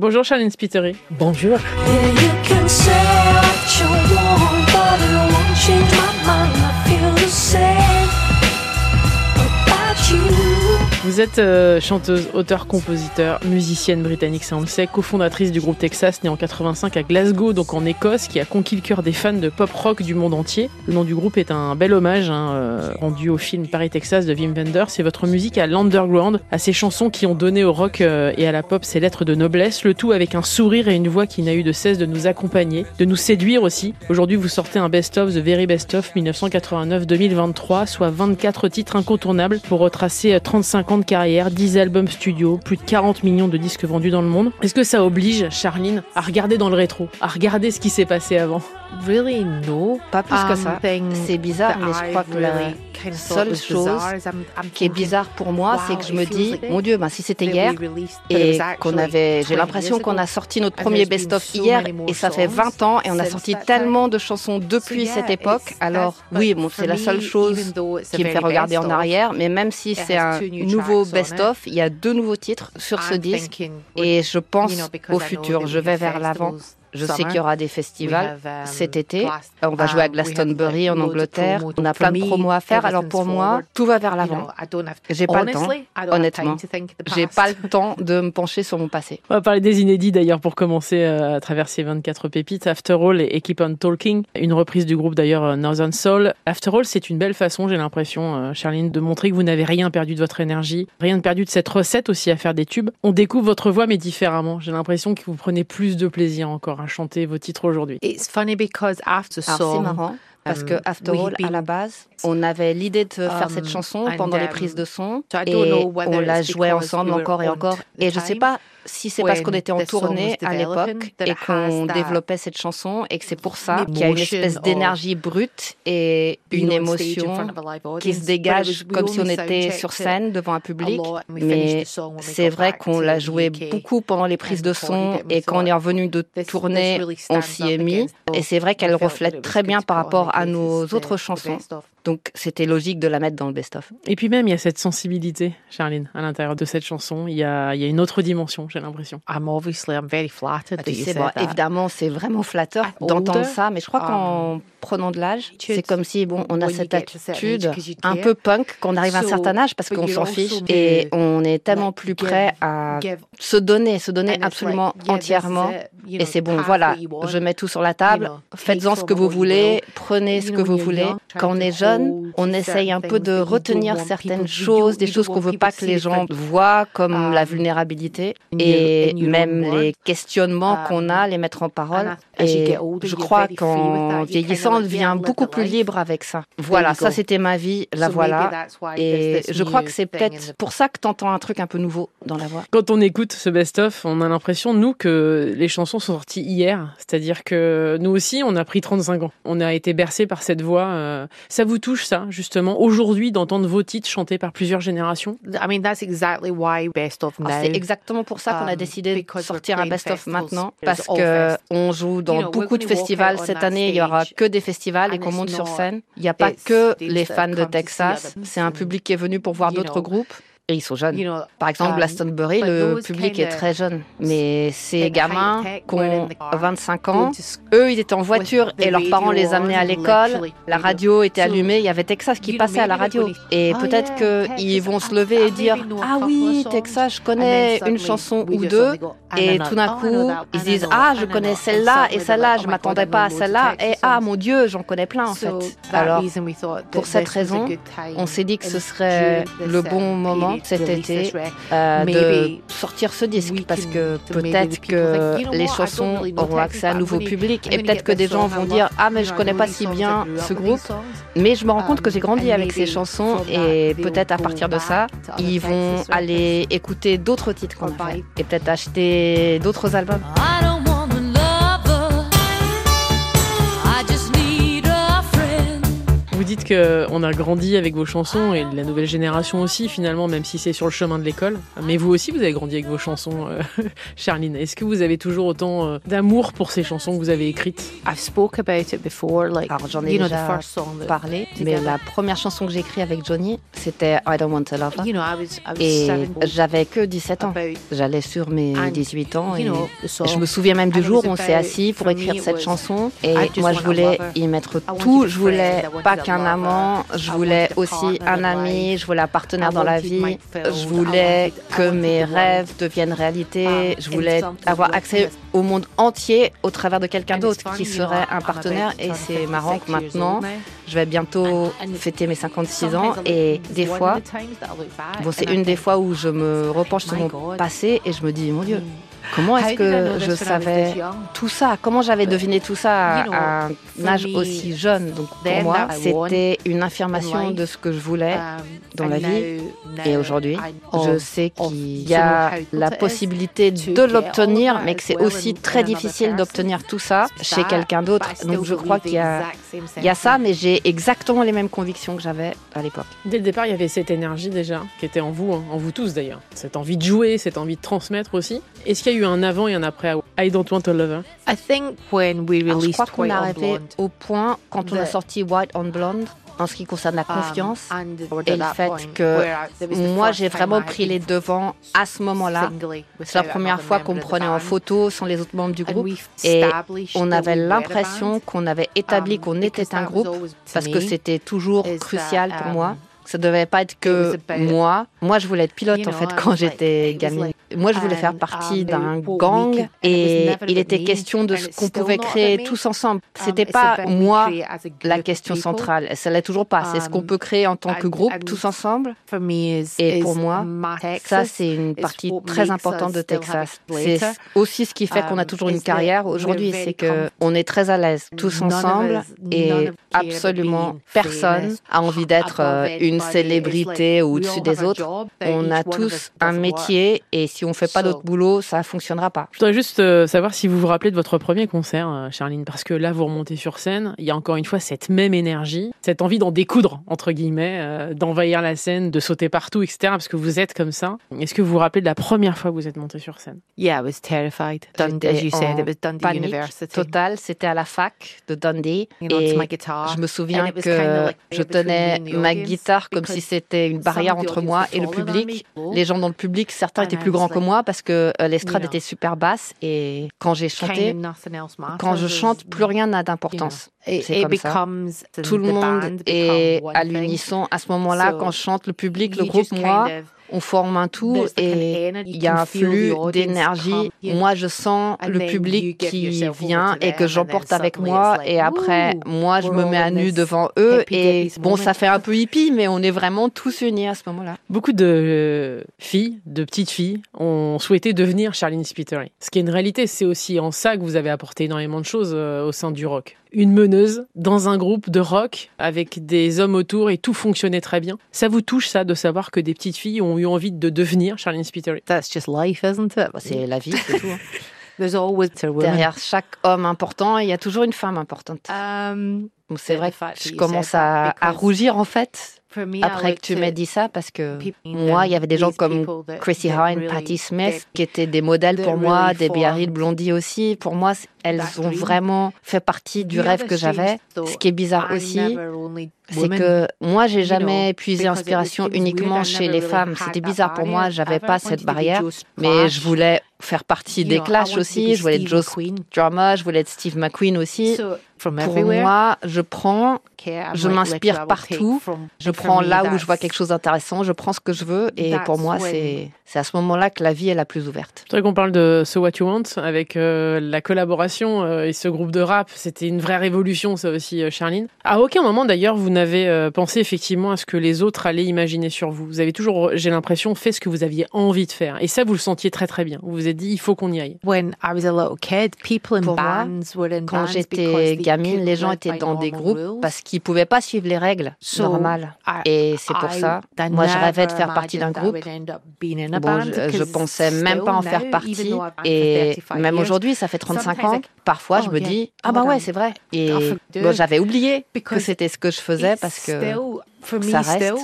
Bonjour Charlene Spiteri. Bonjour. Vous êtes euh, chanteuse, auteur, compositeur, musicienne britannique, ça on le sait, cofondatrice du groupe Texas, né en 85 à Glasgow, donc en Écosse, qui a conquis le cœur des fans de pop rock du monde entier. Le nom du groupe est un bel hommage hein, euh, rendu au film Paris Texas de Wim Wenders. C'est votre musique à l'underground, à ces chansons qui ont donné au rock euh, et à la pop ses lettres de noblesse, le tout avec un sourire et une voix qui n'a eu de cesse de nous accompagner, de nous séduire aussi. Aujourd'hui, vous sortez un best-of, The Very Best of 1989-2023, soit 24 titres incontournables pour retracer 35 de carrière, 10 albums studio, plus de 40 millions de disques vendus dans le monde. Est-ce que ça oblige Charline à regarder dans le rétro, à regarder ce qui s'est passé avant? Really, no. Pas plus que ça. C'est bizarre, mais je crois que la seule chose qui est bizarre pour moi, c'est que je me dis, mon Dieu, ben, si c'était hier et qu'on avait, j'ai l'impression qu'on a sorti notre premier best-of hier et ça fait 20 ans et on a sorti tellement de chansons depuis cette époque. Alors oui, bon, c'est la seule chose qui me fait regarder en arrière, mais même si c'est un nouveau best-of, il y a deux nouveaux titres sur ce disque. et je pense au futur, je vais vers l'avant. Je sais qu'il y aura des festivals um, cet été. On va jouer à um, Glastonbury en Angleterre. On a plein de promos à faire. Alors pour moi, tout va vers l'avant. J'ai pas le temps, honnêtement. J'ai pas le temps de me pencher sur mon passé. On va parler des inédits d'ailleurs pour commencer euh, à travers ces 24 pépites. After All et Keep on Talking, une reprise du groupe d'ailleurs euh, Northern Soul. After All, c'est une belle façon, j'ai l'impression, euh, Charline, de montrer que vous n'avez rien perdu de votre énergie, rien de perdu de cette recette aussi à faire des tubes. On découvre votre voix mais différemment. J'ai l'impression que vous prenez plus de plaisir encore à chanter vos titres aujourd'hui. C'est marrant parce que um, After All, à la base, on avait l'idée de faire cette um, chanson pendant les prises de son et on la jouait ensemble encore et encore. Et je ne sais pas si c'est parce qu'on était en tournée à l'époque et qu'on développait cette chanson et que c'est pour ça qu'il y a une espèce d'énergie brute et une émotion qui se dégage comme si on était sur scène devant un public. Mais c'est vrai qu'on l'a joué beaucoup pendant les prises de son et quand on est revenu de tournée, on s'y est mis. Et c'est vrai qu'elle reflète très bien par rapport à nos autres chansons. Donc c'était logique de la mettre dans le best-of. Et puis même, il y a cette sensibilité, Charline, à l'intérieur de cette chanson. Il y a, il y a une autre dimension, j'ai l'impression. I'm obviously, I'm very flattered. Ah, évidemment, c'est vraiment flatteur d'entendre ça, mais je crois qu'en um, prenant de l'âge, c'est comme si bon, on a cette attitude un peu punk quand on arrive à un certain âge parce qu'on s'en fiche et on est tellement plus prêt à se donner, se donner absolument entièrement. Et c'est bon, voilà, je mets tout sur la table, faites-en ce que vous voulez, prenez ce que vous voulez. Quand on est jeune, on essaye un peu de retenir certaines choses, des choses qu'on veut pas que les gens voient, comme la vulnérabilité et même les questionnements qu'on a, les mettre en parole. Et je crois qu'en vieillissant, on devient beaucoup plus libre avec ça. Voilà, ça c'était ma vie, la voilà. Et je crois que c'est peut-être pour ça que tu entends un truc un peu nouveau dans la voix. Quand on écoute ce best-of, on a l'impression, nous, que les chansons sont sorties hier. C'est-à-dire que nous aussi, on a pris 35 ans. On a été bercés par cette voix. Euh, ça vous touche, ça, justement, aujourd'hui, d'entendre vos titres chantés par plusieurs générations? I mean, that's exactly why Best of ah, C'est exactement pour ça qu'on a um, décidé de sortir un best-of maintenant. Parce que on joue dans beaucoup de festivals cette année. Il y aura que des festivals et qu'on monte sur scène, il n'y a pas que les fans de Texas. C'est un public qui est venu pour voir d'autres groupes. Et ils sont jeunes. Par exemple, um, Glastonbury, le public est très jeune. Mais ces gamins qui ont 25 ans, eux, ils étaient en voiture et leurs parents les amenaient à l'école. La radio était allumée, il y avait Texas qui passait à la radio. Et oh, peut-être qu'ils vont se lever et dire Ah oui, Texas, je connais une chanson ou deux. Et tout d'un coup, ils disent Ah, je connais celle-là et celle-là, je m'attendais pas à celle-là. Et ah, mon Dieu, j'en connais plein en fait. Alors, pour cette raison, on s'est dit que ce serait le bon moment cet été euh, de sortir ce disque parce que peut-être que les chansons auront accès à un nouveau public et peut-être que des gens vont dire ah mais je connais pas si bien ce groupe. mais je me rends compte que j'ai grandi avec ces chansons et peut-être à partir de ça ils vont aller écouter d'autres titres qu'on a fait et peut-être acheter d'autres albums. Dites qu'on a grandi avec vos chansons et la nouvelle génération aussi, finalement, même si c'est sur le chemin de l'école. Mais vous aussi, vous avez grandi avec vos chansons, euh, Charline. Est-ce que vous avez toujours autant euh, d'amour pour ces chansons que vous avez écrites? I've spoke about it before, like, Alors, j'en ai déjà parlé, mais la première chanson que j'ai écrite avec Johnny, c'était I Don't Want to Love Her. et j'avais que 17 ans. J'allais sur mes 18 ans et je me souviens même du jour où on s'est assis pour écrire cette chanson et moi je voulais y mettre tout. Je voulais pas qu'un amant, je voulais aussi un ami, je voulais un partenaire dans la vie, je voulais que mes rêves deviennent réalité, je voulais avoir accès au monde entier au travers de quelqu'un d'autre qui serait un partenaire. et c'est marrant que maintenant je vais bientôt fêter mes 56 ans. et des fois, bon, c'est une des fois où je me repenche sur mon passé et je me dis, mon Dieu, Comment est-ce que je savais tout ça? Comment j'avais deviné tout ça à un âge aussi jeune? Donc pour moi, c'était une affirmation de ce que je voulais dans la vie. Et aujourd'hui, je sais qu'il y a la possibilité de l'obtenir, mais que c'est aussi très difficile d'obtenir tout ça chez quelqu'un d'autre. Donc je crois qu'il y a, y a ça, mais j'ai exactement les mêmes convictions que j'avais à l'époque. Dès le départ, il y avait cette énergie déjà qui était en vous, hein, en vous tous d'ailleurs. Cette envie de jouer, cette envie de transmettre aussi. Est-ce qu'il y a eu un avant et un après? I Don't Want to Love Her I think when we released je crois qu'on est arrivé au point quand on a sorti White on Blonde en ce qui concerne la um, confiance et le fait que moi j'ai vraiment pris les devants à ce moment-là. C'est la première fois qu'on me prenait en photo sans les autres membres du groupe et on avait l'impression qu'on avait établi um, qu'on était un groupe parce que c'était toujours crucial pour moi. Um, ça devait pas être que moi. Moi, je voulais être pilote en fait quand j'étais gamine. Moi, je voulais faire partie d'un gang et il était question de ce qu'on pouvait créer tous ensemble. C'était pas moi la question centrale. Ça l'est toujours pas. C'est ce qu'on peut créer en tant que groupe tous ensemble. Et pour moi, ça c'est une partie très importante de Texas. C'est aussi ce qui fait qu'on a toujours une carrière aujourd'hui, c'est que on est très à l'aise tous ensemble et absolument personne a envie d'être une célébrité au-dessus des autres. On a tous un métier et si on fait pas d'autre boulot, ça fonctionnera pas. Je voudrais juste euh, savoir si vous vous rappelez de votre premier concert, euh, Charline, parce que là, vous remontez sur scène, il y a encore une fois cette même énergie, cette envie d'en découdre, entre guillemets, euh, d'envahir la scène, de sauter partout, etc., parce que vous êtes comme ça. Est-ce que vous vous rappelez de la première fois que vous êtes monté sur scène? Yeah, I was terrified. Dundee, as you said, it was Dundee University. Total, c'était à la fac de Dundee. et je me souviens que je tenais ma guitare comme si c'était une barrière entre moi et le public. Les gens dans le public, certains étaient plus grands que moi parce que euh, l'estrade était super basse et quand j'ai chanté, quand je chante, plus rien n'a d'importance. C'est comme ça. Tout le monde est à l'unisson à ce moment-là. Quand je chante, le public, le groupe, moi, on forme un tout et il y a un flux d'énergie. Moi, je sens le public qui vient et que j'emporte avec moi. Et après, moi, je me mets à nu devant eux. Et bon, ça fait un peu hippie, mais on est vraiment tous unis à ce moment-là. Beaucoup de filles, de petites filles, ont souhaité devenir Charlene Spiteri. Ce qui est une réalité, c'est aussi en ça que vous avez apporté énormément de choses euh, au sein du rock une meneuse dans un groupe de rock avec des hommes autour et tout fonctionnait très bien. Ça vous touche ça de savoir que des petites filles ont eu envie de devenir Charlene Spiteri That's just life, isn't it? Bah, C'est la vie, c'est tout. Hein. Derrière chaque homme important, il y a toujours une femme importante. Um, c'est vrai je commence à, à rougir en fait après que tu m'aies dit ça, parce que moi, il y avait des gens comme Chrissy Hine, Patti Smith, qui étaient des modèles pour moi, des Biarritz Blondie aussi. Pour moi, elles ont vraiment fait partie du rêve que j'avais. Ce qui est bizarre aussi, c'est que moi, j'ai jamais puisé inspiration uniquement chez les femmes. C'était bizarre pour moi, j'avais pas cette barrière, mais je voulais faire partie des Clash aussi. Je voulais être Joe Drama, je voulais être Steve McQueen aussi. Pour moi, je prends, je m'inspire partout. Je prends là où je vois quelque chose d'intéressant, je prends ce que je veux. Et pour moi, c'est à ce moment-là que la vie est la plus ouverte. Je voudrais qu'on parle de So What You Want avec euh, la collaboration euh, et ce groupe de rap. C'était une vraie révolution, ça aussi, euh, Charline. À aucun moment, d'ailleurs, vous n'avez pensé effectivement à ce que les autres allaient imaginer sur vous. Vous avez toujours, j'ai l'impression, fait ce que vous aviez envie de faire. Et ça, vous le sentiez très très bien. Vous vous êtes dit, il faut qu'on y aille. When I was a little kid, people in bands were in quand j'étais gamine, les gens étaient dans des groupes parce qu'ils pouvaient pas suivre les règles normales. Et c'est pour ça, moi, je rêvais de faire partie d'un groupe. Bon, je, je pensais même pas en faire partie. Et même aujourd'hui, ça fait 35 ans. Parfois, je me dis, ah bah ouais, c'est vrai. Et j'avais oublié que c'était ce que je faisais parce que ça reste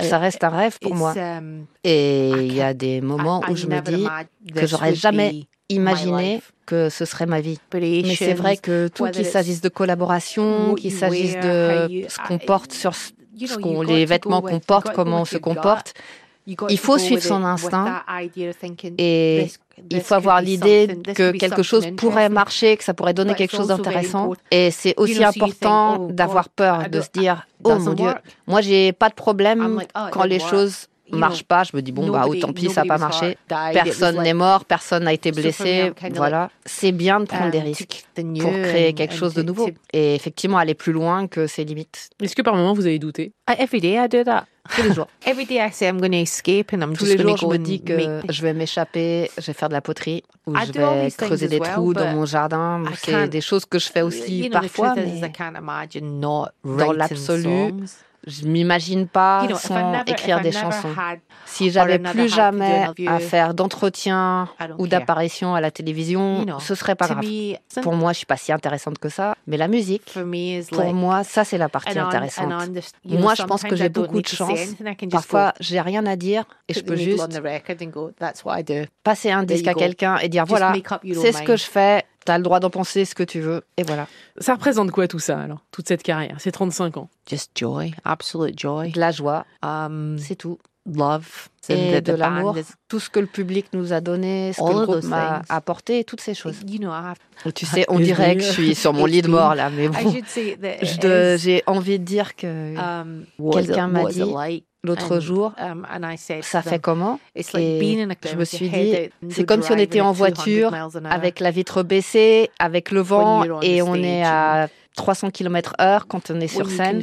ça reste un rêve pour moi. Um, Et il y a des moments où je me dis que j'aurais jamais imaginé que ce serait ma vie. Mais c'est vrai que tout qu'il s'agisse de collaboration, qu'il s'agisse de ce qu'on porte sur ce qu'on, les vêtements qu'on porte, comment on se comporte, il faut suivre son instinct. et il faut avoir l'idée que quelque chose pourrait marcher, que ça pourrait donner quelque chose d'intéressant. Et c'est aussi important oh, d'avoir peur, de se dire, oh mon Dieu, moi j'ai pas de problème oh, quand les choses marchent pas, je me dis bon bah tant pis ça n'a pas marché. Personne n'est mort, personne n'a été blessé, voilà. C'est bien de prendre des um, risques pour créer quelque chose de nouveau et effectivement aller plus loin que ses limites. Est-ce que par moment vous avez douté? Every day I do that. Tous les jours. Every day I say I'm going to escape and I'm Tous les jours, je me dis que je vais m'échaper, je vais faire de la poterie ou je vais creuser des trous dans mon jardin. C'est des choses que je fais aussi parfois, mais dans l'absolu, je m'imagine pas sans écrire des chansons. Si j'avais plus jamais à faire d'entretien ou d'apparition à la télévision, ce serait pas grave. Pour moi, je suis pas si intéressante que ça, mais la musique, pour moi, ça c'est la partie intéressante. Moi, je pense que j'ai beaucoup de chance. Parfois, j'ai rien à dire et je peux juste passer un disque à quelqu'un et dire voilà, c'est ce que je fais, tu as le droit d'en penser ce que tu veux, et voilà. Ça représente quoi tout ça, alors, toute cette carrière, ces 35 ans Just joy, absolute joy. De la joie, um, c'est tout. Love. Et de l'amour, tout ce que le public nous a donné, ce que le groupe m'a apporté, toutes ces choses. tu sais, on dirait que je suis sur mon lit de mort là, mais bon, j'ai envie de dire que um, quelqu'un m'a dit l'autre jour, um, ça fait comment? Et je me suis dit, c'est comme si on était en voiture avec la vitre baissée, avec le vent, et on est à 300 km heure quand on est sur scène.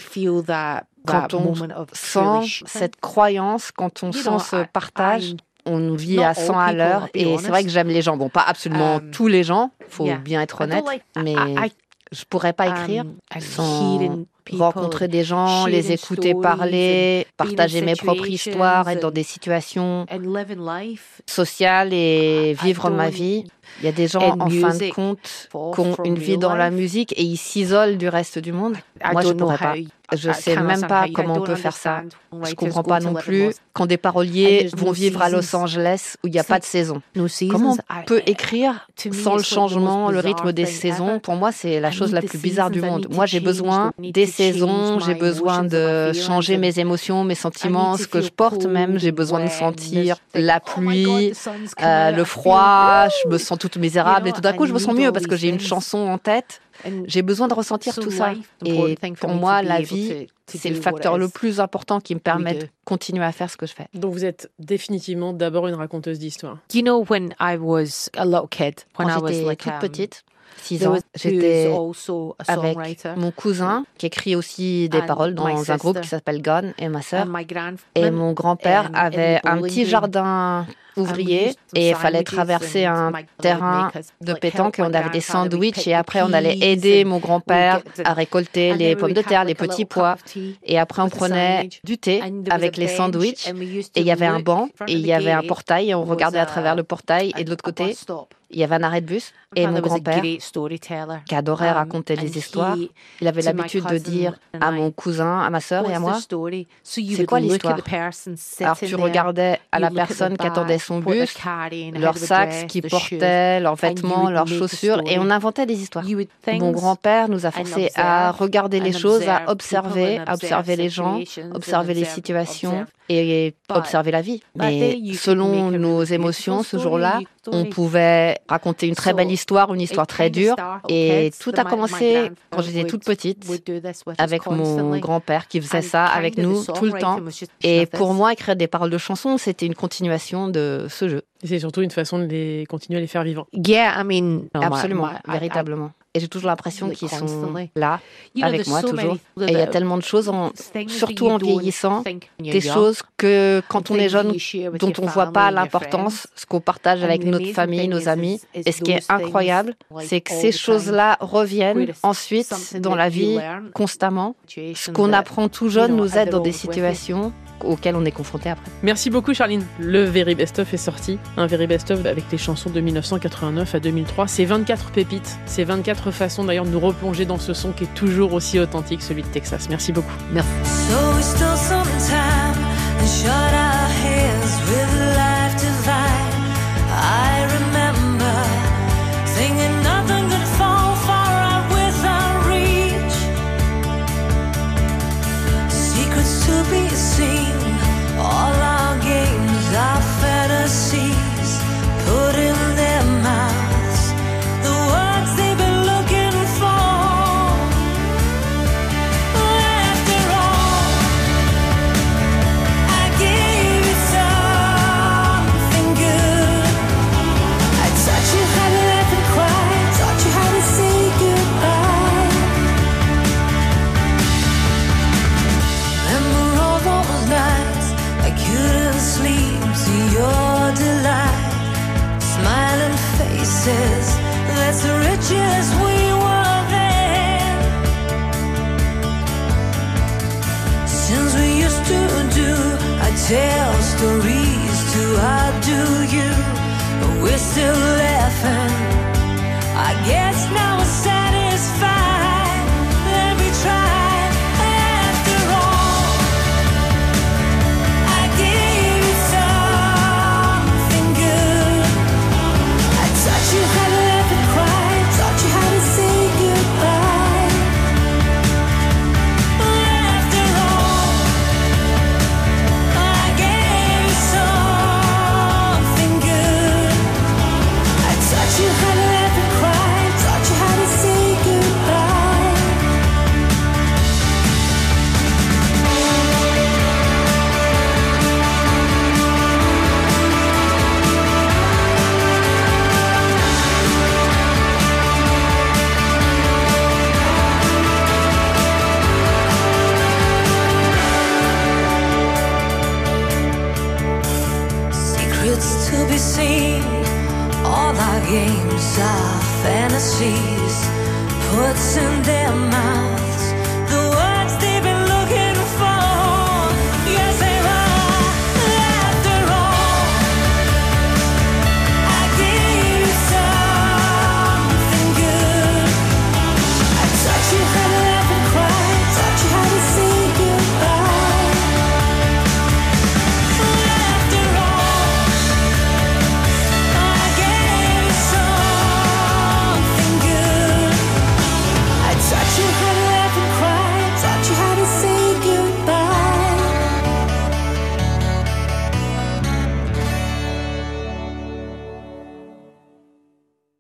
Quand on sent cette croyance, quand on sent ce partage, on vit à 100 à l'heure. Et c'est vrai que j'aime les gens. Bon, pas absolument um, tous les gens, faut bien être honnête, mais je pourrais pas écrire um, sans rencontrer des gens, les écouter parler, partager mes propres histoires, être dans des situations sociales et vivre ma vie. Il y a des gens en fin de compte qui ont une vie dans la musique et ils s'isolent du reste du monde. Moi, je ne pourrais pas. Je ne sais même pas comment on peut faire ça. Je ne comprends pas non plus quand des paroliers vont vivre à Los Angeles où il n'y a pas de saison. Comment on peut écrire sans le changement, le rythme des saisons? Pour moi, c'est la chose la plus bizarre du monde. Moi, j'ai besoin des saisons, j'ai besoin de changer mes émotions, mes sentiments, ce que je porte même. J'ai besoin de sentir la oh pluie, euh, le froid, je me sens toute misérable et tout d'un coup, je me sens mieux parce que j'ai une chanson en tête. J'ai besoin de ressentir tout ça. Et pour moi, la vie, c'est le facteur le plus important qui me permet de continuer à faire ce que je fais. Donc vous êtes définitivement d'abord une raconteuse d'histoire. You know when I was a little kid, when I was like toute um, petite, 6 ans, j'étais avec mon cousin qui écrit aussi des paroles dans un groupe qui s'appelle Gone et ma sœur. Et mon grand-père avait un petit jardin ouvrier et il fallait traverser un terrain de pétanque et on avait des sandwichs et après on allait aider mon grand-père à récolter les pommes de terre, les petits pois. et après on prenait du thé avec les sandwichs et il y avait un banc et il y avait un portail et on regardait à travers le portail et de l'autre côté il y avait un arrêt de bus et mon grand-père, qui adorait um, raconter les histoires, il avait l'habitude de dire à mon cousin, à ma sœur et à moi, c'est quoi l'histoire? Alors tu regardais à la personne qui attendait son bus, leur sac, ce qu'ils portaient, leurs vêtements, leurs chaussures, et on inventait des histoires. Mon grand-père nous a forcés à regarder les choses, à observer, à observer les gens, observer les situations et observer la vie. Mais selon nos émotions, ce jour-là, on pouvait raconter une très belle histoire, une histoire très dure. Et tout a commencé quand j'étais toute petite, avec mon grand-père qui faisait ça avec nous tout le temps. Et pour moi, écrire des paroles de chansons, c'était une continuation de ce jeu. Et c'est surtout une façon de les continuer à les faire vivre. Yeah, I mean, absolument, véritablement. et j'ai toujours l'impression qu'ils sont là avec moi toujours. Et il y a tellement de choses, en, surtout en vieillissant, des choses que quand on est jeune, dont on ne voit pas l'importance, ce qu'on partage avec notre famille, nos amis. Et ce qui est incroyable, c'est que ces choses-là reviennent ensuite dans la vie constamment. Ce qu'on apprend tout jeune nous aide dans des situations auxquelles on est confronté après. Merci beaucoup Charline. Le Very Best Of est sorti, un Very Best Of avec les chansons de 1989 à 2003. C'est 24 pépites, c'est 24 façons d'ailleurs de nous replonger dans ce son qui est toujours aussi authentique, celui de Texas. Merci beaucoup. Merci.